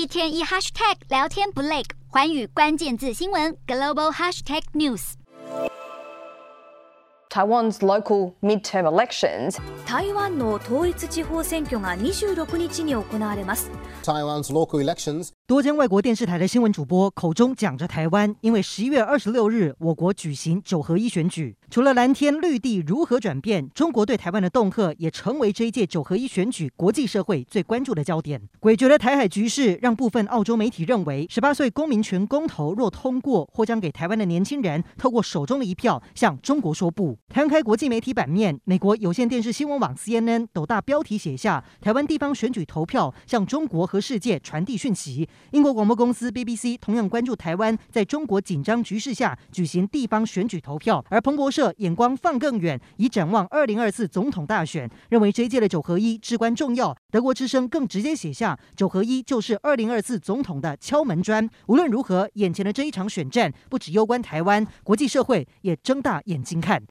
一天一 hashtag 聊天不累，寰宇关键字新闻 global hashtag news。Taiwan's local midterm elections。台湾の统一地方选挙が26日に行われます。Taiwan's local elections。多间外国电视台的新闻主播口中讲着台湾，因为十一月二十六日我国举行九合一选举。除了蓝天绿地如何转变，中国对台湾的恫吓也成为这一届九合一选举国际社会最关注的焦点。诡谲的台海局势让部分澳洲媒体认为，十八岁公民权公投若通过，或将给台湾的年轻人透过手中的一票向中国说不。摊开国际媒体版面，美国有线电视新闻网 CNN 斗大标题写下：台湾地方选举投票向中国和世界传递讯息。英国广播公司 BBC 同样关注台湾在中国紧张局势下举行地方选举投票，而彭博社眼光放更远，以展望二零二四总统大选，认为这一届的九合一至关重要。德国之声更直接写下：九合一就是二零二四总统的敲门砖。无论如何，眼前的这一场选战不只攸关台湾，国际社会也睁大眼睛看。